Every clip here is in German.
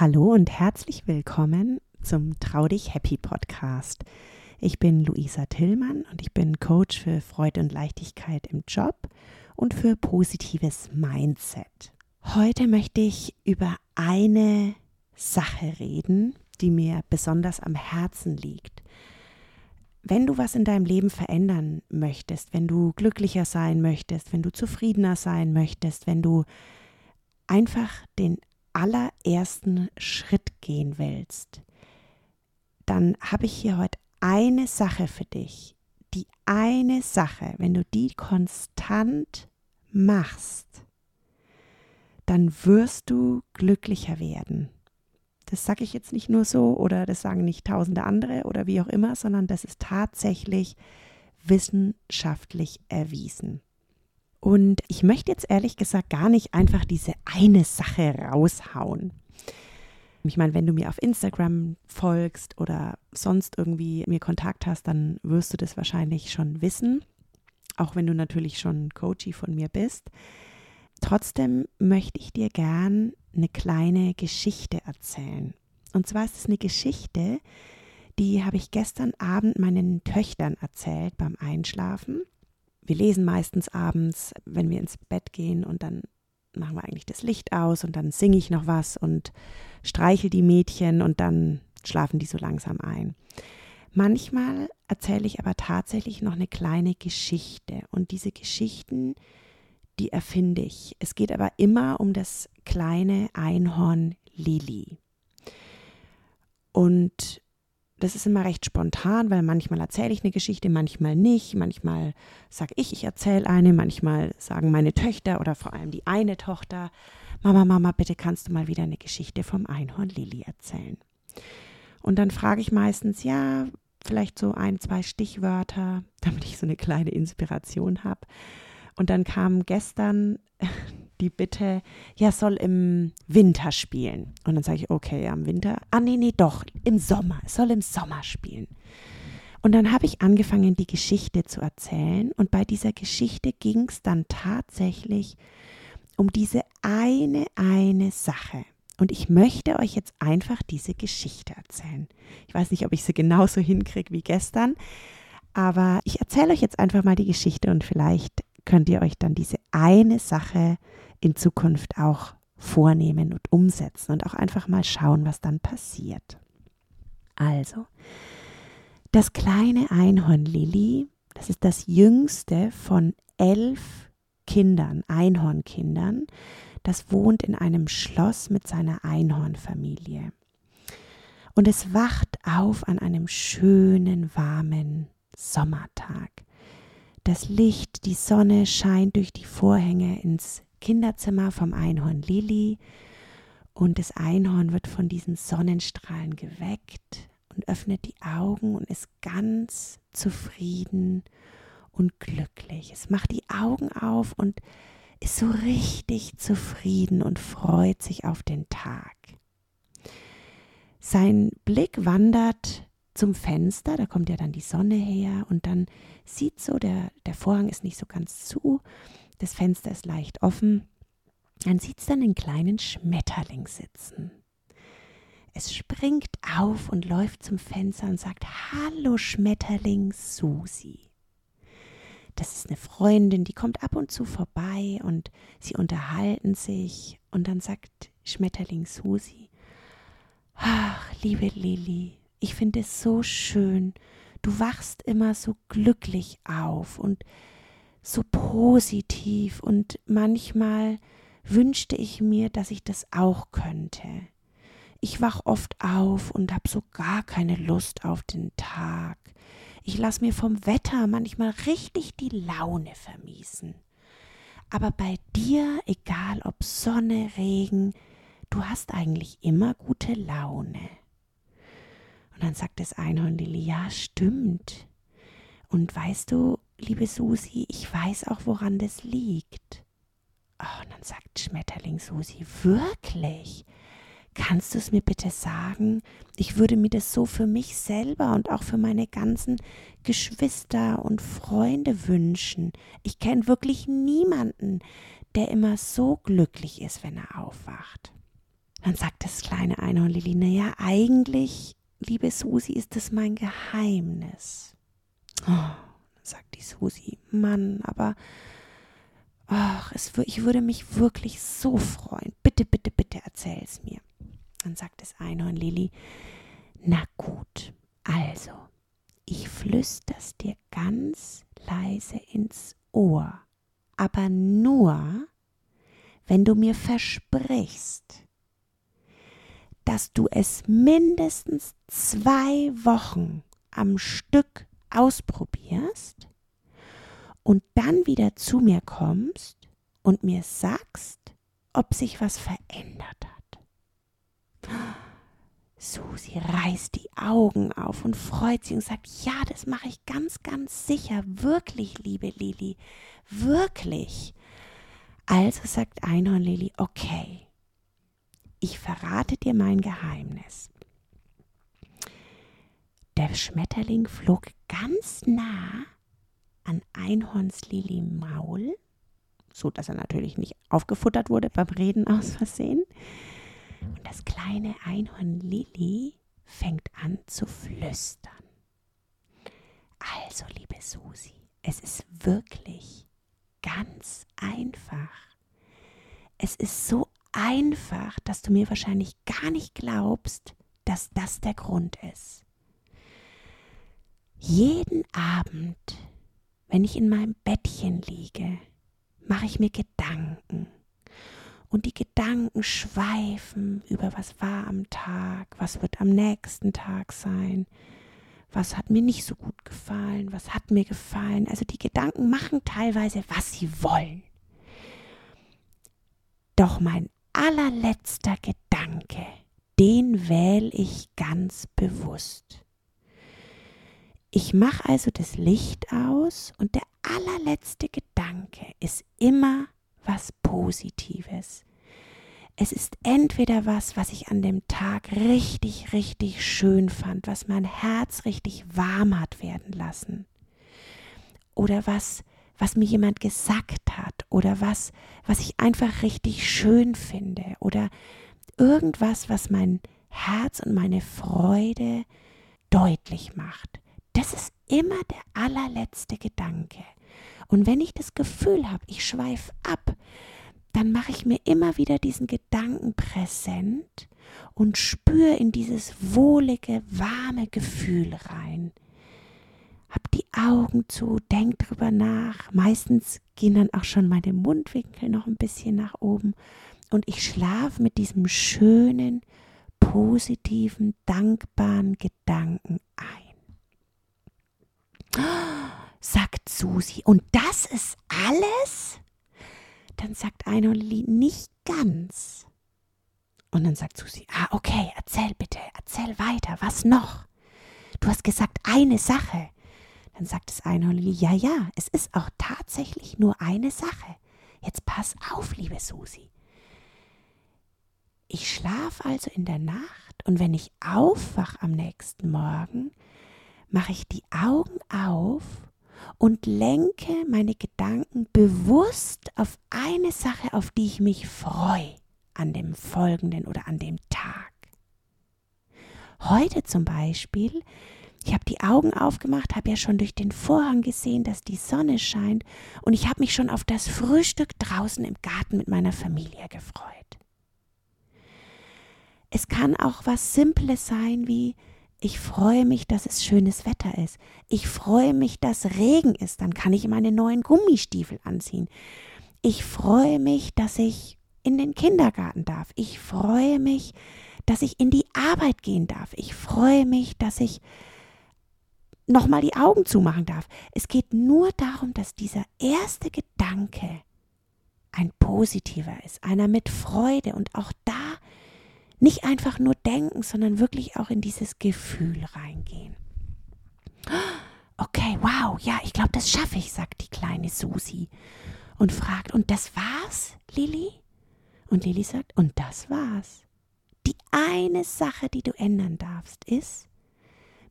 Hallo und herzlich willkommen zum Trau dich Happy Podcast. Ich bin Luisa Tillmann und ich bin Coach für Freude und Leichtigkeit im Job und für positives Mindset. Heute möchte ich über eine Sache reden, die mir besonders am Herzen liegt. Wenn du was in deinem Leben verändern möchtest, wenn du glücklicher sein möchtest, wenn du zufriedener sein möchtest, wenn du einfach den allerersten Schritt gehen willst, dann habe ich hier heute eine Sache für dich. Die eine Sache, wenn du die konstant machst, dann wirst du glücklicher werden. Das sage ich jetzt nicht nur so oder das sagen nicht tausende andere oder wie auch immer, sondern das ist tatsächlich wissenschaftlich erwiesen. Und ich möchte jetzt ehrlich gesagt gar nicht einfach diese eine Sache raushauen. Ich meine, wenn du mir auf Instagram folgst oder sonst irgendwie mir Kontakt hast, dann wirst du das wahrscheinlich schon wissen, auch wenn du natürlich schon Coachie von mir bist. Trotzdem möchte ich dir gern eine kleine Geschichte erzählen. Und zwar ist es eine Geschichte, die habe ich gestern Abend meinen Töchtern erzählt beim Einschlafen wir lesen meistens abends, wenn wir ins Bett gehen und dann machen wir eigentlich das Licht aus und dann singe ich noch was und streichel die Mädchen und dann schlafen die so langsam ein. Manchmal erzähle ich aber tatsächlich noch eine kleine Geschichte und diese Geschichten, die erfinde ich. Es geht aber immer um das kleine Einhorn Lili. Und das ist immer recht spontan, weil manchmal erzähle ich eine Geschichte, manchmal nicht. Manchmal sage ich, ich erzähle eine, manchmal sagen meine Töchter oder vor allem die eine Tochter, Mama, Mama, bitte kannst du mal wieder eine Geschichte vom Einhorn Lilly erzählen. Und dann frage ich meistens, ja, vielleicht so ein, zwei Stichwörter, damit ich so eine kleine Inspiration habe. Und dann kam gestern die Bitte, ja, soll im Winter spielen. Und dann sage ich, okay, ja, im Winter. Ah, nee, nee, doch, im Sommer. Es soll im Sommer spielen. Und dann habe ich angefangen, die Geschichte zu erzählen. Und bei dieser Geschichte ging es dann tatsächlich um diese eine, eine Sache. Und ich möchte euch jetzt einfach diese Geschichte erzählen. Ich weiß nicht, ob ich sie genauso hinkriege wie gestern, aber ich erzähle euch jetzt einfach mal die Geschichte und vielleicht könnt ihr euch dann diese eine Sache in Zukunft auch vornehmen und umsetzen und auch einfach mal schauen, was dann passiert. Also, das kleine Einhorn Lilly, das ist das jüngste von elf Kindern, Einhornkindern, das wohnt in einem Schloss mit seiner Einhornfamilie. Und es wacht auf an einem schönen, warmen Sommertag. Das Licht, die Sonne scheint durch die Vorhänge ins Kinderzimmer vom Einhorn Lili und das Einhorn wird von diesen Sonnenstrahlen geweckt und öffnet die Augen und ist ganz zufrieden und glücklich. Es macht die Augen auf und ist so richtig zufrieden und freut sich auf den Tag. Sein Blick wandert zum Fenster, da kommt ja dann die Sonne her und dann sieht so, der, der Vorhang ist nicht so ganz zu, das Fenster ist leicht offen. Man sieht dann einen kleinen Schmetterling sitzen. Es springt auf und läuft zum Fenster und sagt: Hallo Schmetterling Susi. Das ist eine Freundin, die kommt ab und zu vorbei und sie unterhalten sich. Und dann sagt Schmetterling Susi: Ach, liebe Lilli, ich finde es so schön. Du wachst immer so glücklich auf und so positiv und manchmal wünschte ich mir, dass ich das auch könnte. Ich wach oft auf und hab so gar keine Lust auf den Tag. Ich lass mir vom Wetter manchmal richtig die Laune vermiesen. Aber bei dir, egal ob Sonne, Regen, du hast eigentlich immer gute Laune. Dann sagt das Einhorn Lili, ja, stimmt. Und weißt du, liebe Susi, ich weiß auch, woran das liegt. Oh, und dann sagt Schmetterling Susi, wirklich? Kannst du es mir bitte sagen? Ich würde mir das so für mich selber und auch für meine ganzen Geschwister und Freunde wünschen. Ich kenne wirklich niemanden, der immer so glücklich ist, wenn er aufwacht. Dann sagt das kleine Einhorn Lilly, naja, eigentlich, liebe Susi, ist das mein Geheimnis. Oh, sagt die Susi, Mann, aber ach, es, ich würde mich wirklich so freuen. Bitte, bitte, bitte erzähl es mir. Dann sagt das Einhorn Lilly, na gut, also, ich flüster's dir ganz leise ins Ohr, aber nur, wenn du mir versprichst, dass du es mindestens zwei Wochen am Stück ausprobierst und dann wieder zu mir kommst und mir sagst, ob sich was verändert hat. Susi reißt die Augen auf und freut sich und sagt, ja, das mache ich ganz, ganz sicher, wirklich, liebe Lili, wirklich. Also sagt Einhorn Lili, okay, ich verrate dir mein Geheimnis. Der Schmetterling flog ganz nah an Einhorns Lili Maul, so dass er natürlich nicht aufgefuttert wurde beim Reden aus Versehen. Und das kleine Einhorn Lilli fängt an zu flüstern. Also, liebe Susi, es ist wirklich ganz einfach. Es ist so einfach, dass du mir wahrscheinlich gar nicht glaubst, dass das der Grund ist. Jeden Abend, wenn ich in meinem Bettchen liege, mache ich mir Gedanken und die Gedanken schweifen über was war am Tag, was wird am nächsten Tag sein, was hat mir nicht so gut gefallen, was hat mir gefallen. Also die Gedanken machen teilweise, was sie wollen. Doch mein allerletzter Gedanke, den wähle ich ganz bewusst. Ich mache also das Licht aus und der allerletzte Gedanke ist immer was Positives. Es ist entweder was, was ich an dem Tag richtig, richtig schön fand, was mein Herz richtig warm hat werden lassen. Oder was, was mir jemand gesagt hat. Oder was, was ich einfach richtig schön finde. Oder irgendwas, was mein Herz und meine Freude deutlich macht. Das ist immer der allerletzte Gedanke. Und wenn ich das Gefühl habe, ich schweife ab, dann mache ich mir immer wieder diesen Gedanken präsent und spüre in dieses wohlige, warme Gefühl rein. Hab die Augen zu, denk drüber nach. Meistens gehen dann auch schon meine Mundwinkel noch ein bisschen nach oben und ich schlafe mit diesem schönen, positiven, dankbaren Gedanken ein sagt Susi. Und das ist alles? Dann sagt Einhornli, nicht ganz. Und dann sagt Susi, ah, okay, erzähl bitte, erzähl weiter, was noch? Du hast gesagt, eine Sache. Dann sagt das Einhornli, ja, ja, es ist auch tatsächlich nur eine Sache. Jetzt pass auf, liebe Susi. Ich schlaf also in der Nacht und wenn ich aufwach am nächsten Morgen, mache ich die Augen auf und lenke meine Gedanken bewusst auf eine Sache, auf die ich mich freue an dem folgenden oder an dem Tag. Heute zum Beispiel, ich habe die Augen aufgemacht, habe ja schon durch den Vorhang gesehen, dass die Sonne scheint und ich habe mich schon auf das Frühstück draußen im Garten mit meiner Familie gefreut. Es kann auch was Simples sein wie ich freue mich, dass es schönes Wetter ist. Ich freue mich, dass Regen ist. Dann kann ich meine neuen Gummistiefel anziehen. Ich freue mich, dass ich in den Kindergarten darf. Ich freue mich, dass ich in die Arbeit gehen darf. Ich freue mich, dass ich nochmal die Augen zumachen darf. Es geht nur darum, dass dieser erste Gedanke ein positiver ist, einer mit Freude und auch da nicht einfach nur denken, sondern wirklich auch in dieses Gefühl reingehen. Okay, wow, ja, ich glaube, das schaffe ich, sagt die kleine Susi und fragt, und das war's, Lilly? Und Lilly sagt, und das war's. Die eine Sache, die du ändern darfst, ist,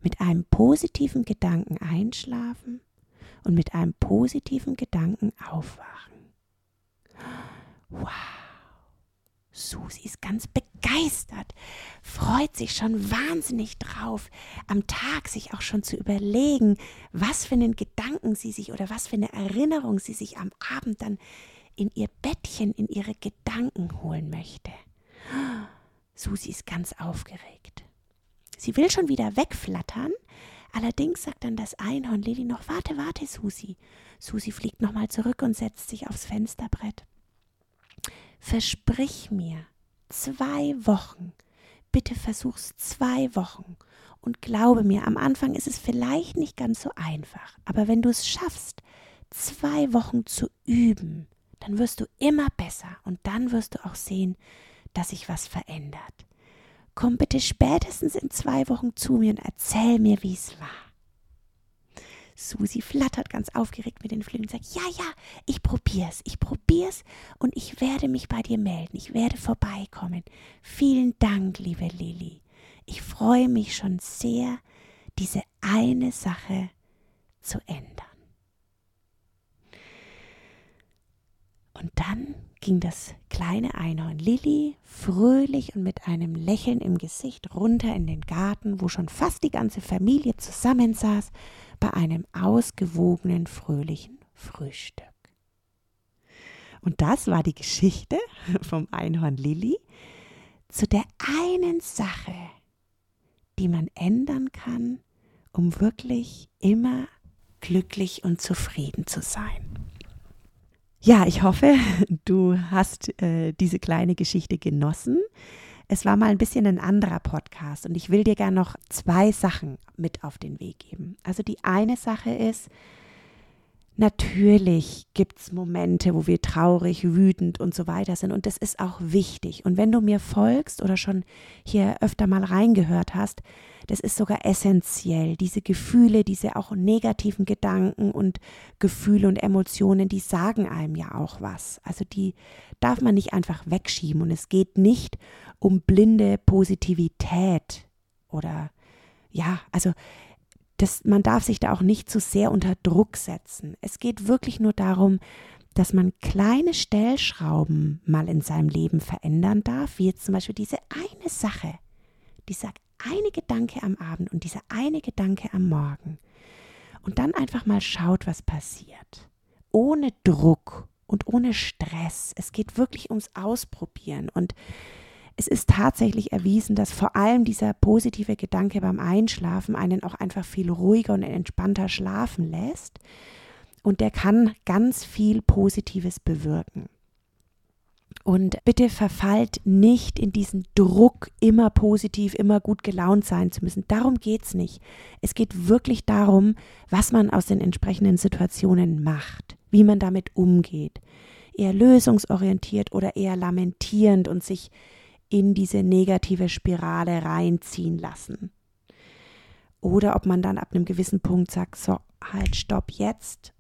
mit einem positiven Gedanken einschlafen und mit einem positiven Gedanken aufwachen. Wow. Susi ist ganz begeistert, freut sich schon wahnsinnig drauf, am Tag sich auch schon zu überlegen, was für einen Gedanken sie sich oder was für eine Erinnerung sie sich am Abend dann in ihr Bettchen, in ihre Gedanken holen möchte. Susi ist ganz aufgeregt. Sie will schon wieder wegflattern, allerdings sagt dann das Einhorn Lilly noch: Warte, warte, Susi. Susi fliegt nochmal zurück und setzt sich aufs Fensterbrett. Versprich mir zwei Wochen. Bitte versuch's zwei Wochen. Und glaube mir, am Anfang ist es vielleicht nicht ganz so einfach, aber wenn du es schaffst, zwei Wochen zu üben, dann wirst du immer besser und dann wirst du auch sehen, dass sich was verändert. Komm bitte spätestens in zwei Wochen zu mir und erzähl mir, wie es war. Susi flattert ganz aufgeregt mit den Flügeln und sagt, ja, ja, ich probier's, ich probier's und ich werde mich bei dir melden, ich werde vorbeikommen. Vielen Dank, liebe Lilly. Ich freue mich schon sehr, diese eine Sache zu ändern. Und dann ging das kleine Einhorn Lilly fröhlich und mit einem Lächeln im Gesicht runter in den Garten, wo schon fast die ganze Familie zusammensaß, bei einem ausgewogenen, fröhlichen Frühstück. Und das war die Geschichte vom Einhorn Lilly zu der einen Sache, die man ändern kann, um wirklich immer glücklich und zufrieden zu sein. Ja, ich hoffe, du hast äh, diese kleine Geschichte genossen. Es war mal ein bisschen ein anderer Podcast und ich will dir gerne noch zwei Sachen mit auf den Weg geben. Also die eine Sache ist, Natürlich gibt es Momente, wo wir traurig, wütend und so weiter sind und das ist auch wichtig. Und wenn du mir folgst oder schon hier öfter mal reingehört hast, das ist sogar essentiell. Diese Gefühle, diese auch negativen Gedanken und Gefühle und Emotionen, die sagen einem ja auch was. Also die darf man nicht einfach wegschieben und es geht nicht um blinde Positivität oder ja, also das, man darf sich da auch nicht zu sehr unter Druck setzen. Es geht wirklich nur darum, dass man kleine Stellschrauben mal in seinem Leben verändern darf, wie jetzt zum Beispiel diese eine Sache, dieser eine Gedanke am Abend und dieser eine Gedanke am Morgen. Und dann einfach mal schaut, was passiert. Ohne Druck und ohne Stress. Es geht wirklich ums Ausprobieren. Und es ist tatsächlich erwiesen, dass vor allem dieser positive Gedanke beim Einschlafen einen auch einfach viel ruhiger und entspannter schlafen lässt. Und der kann ganz viel Positives bewirken. Und bitte verfallt nicht in diesen Druck, immer positiv, immer gut gelaunt sein zu müssen. Darum geht es nicht. Es geht wirklich darum, was man aus den entsprechenden Situationen macht, wie man damit umgeht. Eher lösungsorientiert oder eher lamentierend und sich in diese negative Spirale reinziehen lassen. Oder ob man dann ab einem gewissen Punkt sagt, so, halt, stopp, jetzt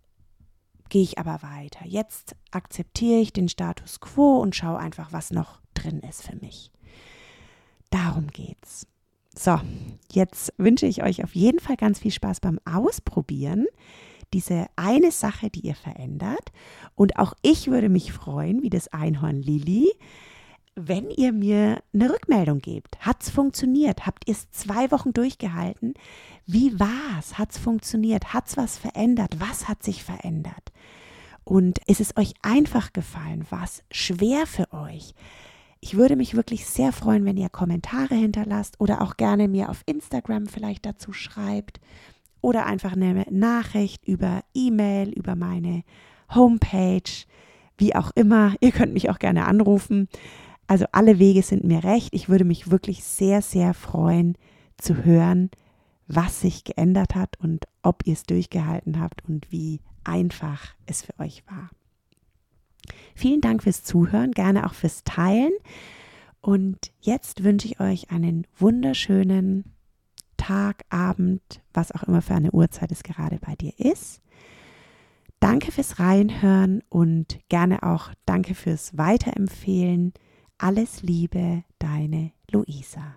gehe ich aber weiter. Jetzt akzeptiere ich den Status quo und schaue einfach, was noch drin ist für mich. Darum geht's. So, jetzt wünsche ich euch auf jeden Fall ganz viel Spaß beim Ausprobieren. Diese eine Sache, die ihr verändert. Und auch ich würde mich freuen, wie das Einhorn Lilly, wenn ihr mir eine Rückmeldung gebt. Hat es funktioniert? Habt ihr es zwei Wochen durchgehalten? Wie war es? Hat es funktioniert? Hat es was verändert? Was hat sich verändert? Und ist es euch einfach gefallen? War es schwer für euch? Ich würde mich wirklich sehr freuen, wenn ihr Kommentare hinterlasst oder auch gerne mir auf Instagram vielleicht dazu schreibt oder einfach eine Nachricht über E-Mail, über meine Homepage, wie auch immer. Ihr könnt mich auch gerne anrufen. Also alle Wege sind mir recht. Ich würde mich wirklich sehr, sehr freuen zu hören, was sich geändert hat und ob ihr es durchgehalten habt und wie einfach es für euch war. Vielen Dank fürs Zuhören, gerne auch fürs Teilen. Und jetzt wünsche ich euch einen wunderschönen Tag, Abend, was auch immer für eine Uhrzeit es gerade bei dir ist. Danke fürs Reinhören und gerne auch danke fürs Weiterempfehlen. Alles Liebe, deine Luisa.